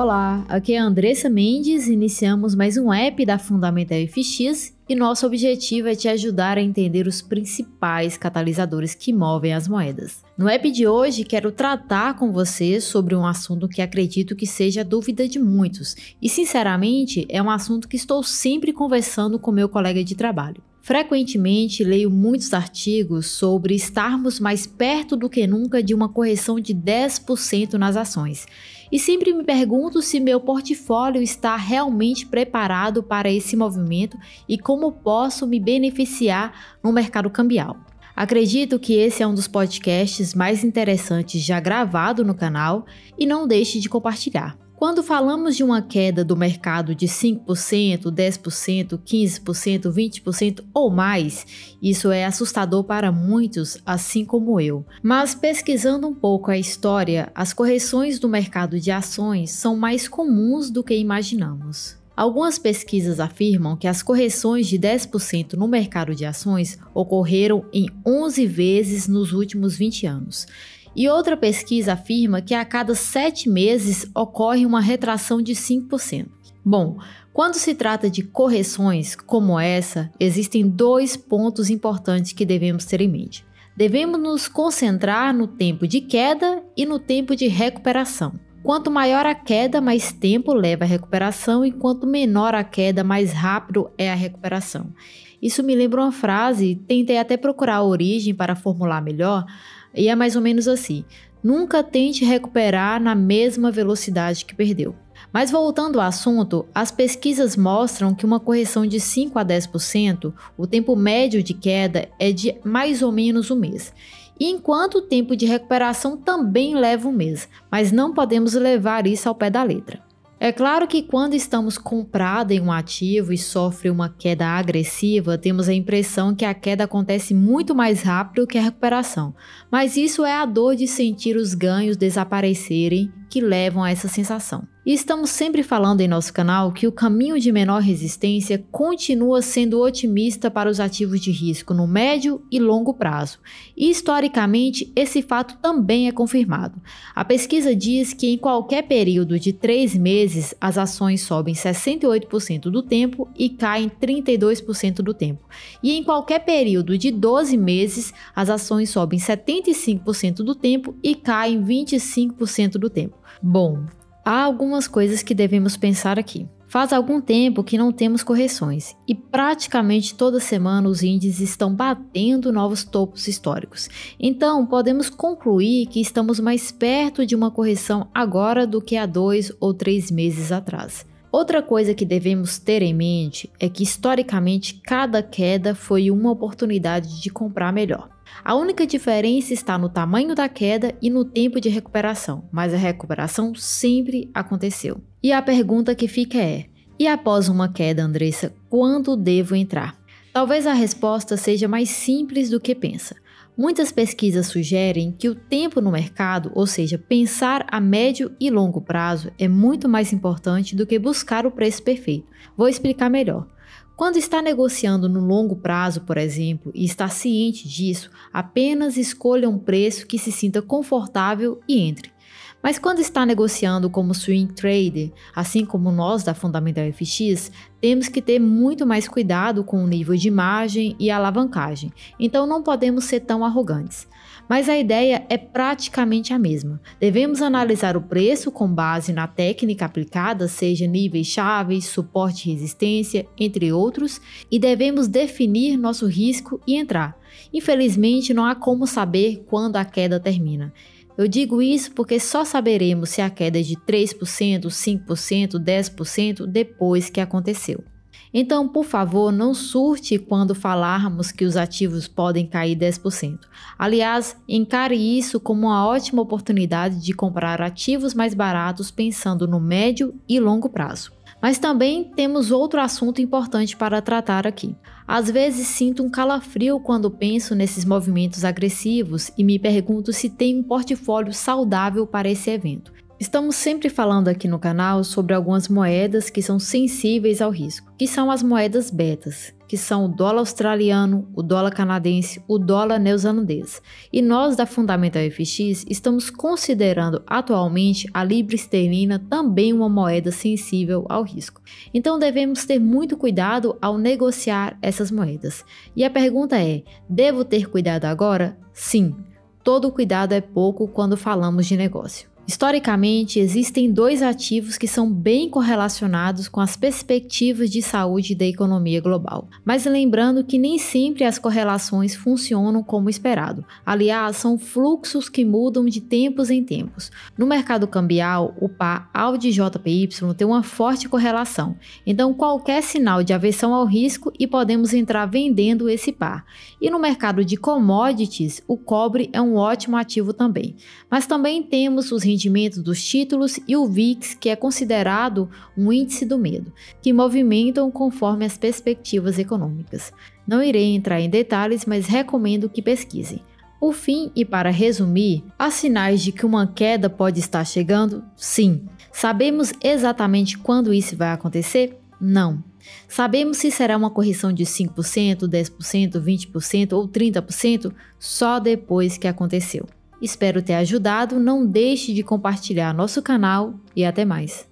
Olá, aqui é a Andressa Mendes, iniciamos mais um app da Fundamental FX e nosso objetivo é te ajudar a entender os principais catalisadores que movem as moedas. No app de hoje, quero tratar com você sobre um assunto que acredito que seja dúvida de muitos e, sinceramente, é um assunto que estou sempre conversando com meu colega de trabalho. Frequentemente leio muitos artigos sobre estarmos mais perto do que nunca de uma correção de 10% nas ações. E sempre me pergunto se meu portfólio está realmente preparado para esse movimento e como posso me beneficiar no mercado cambial. Acredito que esse é um dos podcasts mais interessantes já gravado no canal e não deixe de compartilhar. Quando falamos de uma queda do mercado de 5%, 10%, 15%, 20% ou mais, isso é assustador para muitos, assim como eu. Mas pesquisando um pouco a história, as correções do mercado de ações são mais comuns do que imaginamos. Algumas pesquisas afirmam que as correções de 10% no mercado de ações ocorreram em 11 vezes nos últimos 20 anos. E outra pesquisa afirma que a cada sete meses ocorre uma retração de 5%. Bom, quando se trata de correções como essa, existem dois pontos importantes que devemos ter em mente. Devemos nos concentrar no tempo de queda e no tempo de recuperação. Quanto maior a queda, mais tempo leva a recuperação, e quanto menor a queda, mais rápido é a recuperação. Isso me lembra uma frase, tentei até procurar a origem para formular melhor, e é mais ou menos assim: nunca tente recuperar na mesma velocidade que perdeu. Mas voltando ao assunto, as pesquisas mostram que uma correção de 5 a 10%, o tempo médio de queda é de mais ou menos um mês. enquanto o tempo de recuperação também leva um mês, mas não podemos levar isso ao pé da letra. É claro que quando estamos comprados em um ativo e sofre uma queda agressiva, temos a impressão que a queda acontece muito mais rápido que a recuperação. Mas isso é a dor de sentir os ganhos desaparecerem que levam a essa sensação. E estamos sempre falando em nosso canal que o caminho de menor resistência continua sendo otimista para os ativos de risco no médio e longo prazo. E historicamente, esse fato também é confirmado. A pesquisa diz que em qualquer período de três meses, as ações sobem 68% do tempo e caem 32% do tempo. E em qualquer período de 12 meses, as ações sobem 75% do tempo e caem 25% do tempo. Bom, Há algumas coisas que devemos pensar aqui. Faz algum tempo que não temos correções e praticamente toda semana os índices estão batendo novos topos históricos. Então, podemos concluir que estamos mais perto de uma correção agora do que há dois ou três meses atrás. Outra coisa que devemos ter em mente é que historicamente cada queda foi uma oportunidade de comprar melhor. A única diferença está no tamanho da queda e no tempo de recuperação, mas a recuperação sempre aconteceu. E a pergunta que fica é: e após uma queda, Andressa, quando devo entrar? Talvez a resposta seja mais simples do que pensa. Muitas pesquisas sugerem que o tempo no mercado, ou seja, pensar a médio e longo prazo, é muito mais importante do que buscar o preço perfeito. Vou explicar melhor. Quando está negociando no longo prazo, por exemplo, e está ciente disso, apenas escolha um preço que se sinta confortável e entre. Mas quando está negociando como swing trader, assim como nós da Fundamental FX, temos que ter muito mais cuidado com o nível de margem e alavancagem, então não podemos ser tão arrogantes. Mas a ideia é praticamente a mesma. Devemos analisar o preço com base na técnica aplicada, seja níveis chave, suporte e resistência, entre outros, e devemos definir nosso risco e entrar. Infelizmente, não há como saber quando a queda termina. Eu digo isso porque só saberemos se a queda é de 3%, 5%, 10% depois que aconteceu. Então, por favor, não surte quando falarmos que os ativos podem cair 10%. Aliás, encare isso como uma ótima oportunidade de comprar ativos mais baratos pensando no médio e longo prazo. Mas também temos outro assunto importante para tratar aqui. Às vezes sinto um calafrio quando penso nesses movimentos agressivos e me pergunto se tem um portfólio saudável para esse evento. Estamos sempre falando aqui no canal sobre algumas moedas que são sensíveis ao risco, que são as moedas betas, que são o dólar australiano, o dólar canadense, o dólar neozelandês. E nós da Fundamental FX estamos considerando atualmente a libra esterlina também uma moeda sensível ao risco. Então devemos ter muito cuidado ao negociar essas moedas. E a pergunta é: devo ter cuidado agora? Sim. Todo cuidado é pouco quando falamos de negócio. Historicamente, existem dois ativos que são bem correlacionados com as perspectivas de saúde da economia global. Mas lembrando que nem sempre as correlações funcionam como esperado. Aliás, são fluxos que mudam de tempos em tempos. No mercado cambial, o par AUD JPY tem uma forte correlação. Então, qualquer sinal de aversão ao risco e podemos entrar vendendo esse par. E no mercado de commodities, o cobre é um ótimo ativo também. Mas também temos os rendimento dos títulos e o VIX, que é considerado um índice do medo, que movimentam conforme as perspectivas econômicas. Não irei entrar em detalhes, mas recomendo que pesquisem. Por fim, e para resumir, há sinais de que uma queda pode estar chegando? Sim. Sabemos exatamente quando isso vai acontecer? Não. Sabemos se será uma correção de 5%, 10%, 20% ou 30% só depois que aconteceu. Espero ter ajudado, não deixe de compartilhar nosso canal e até mais.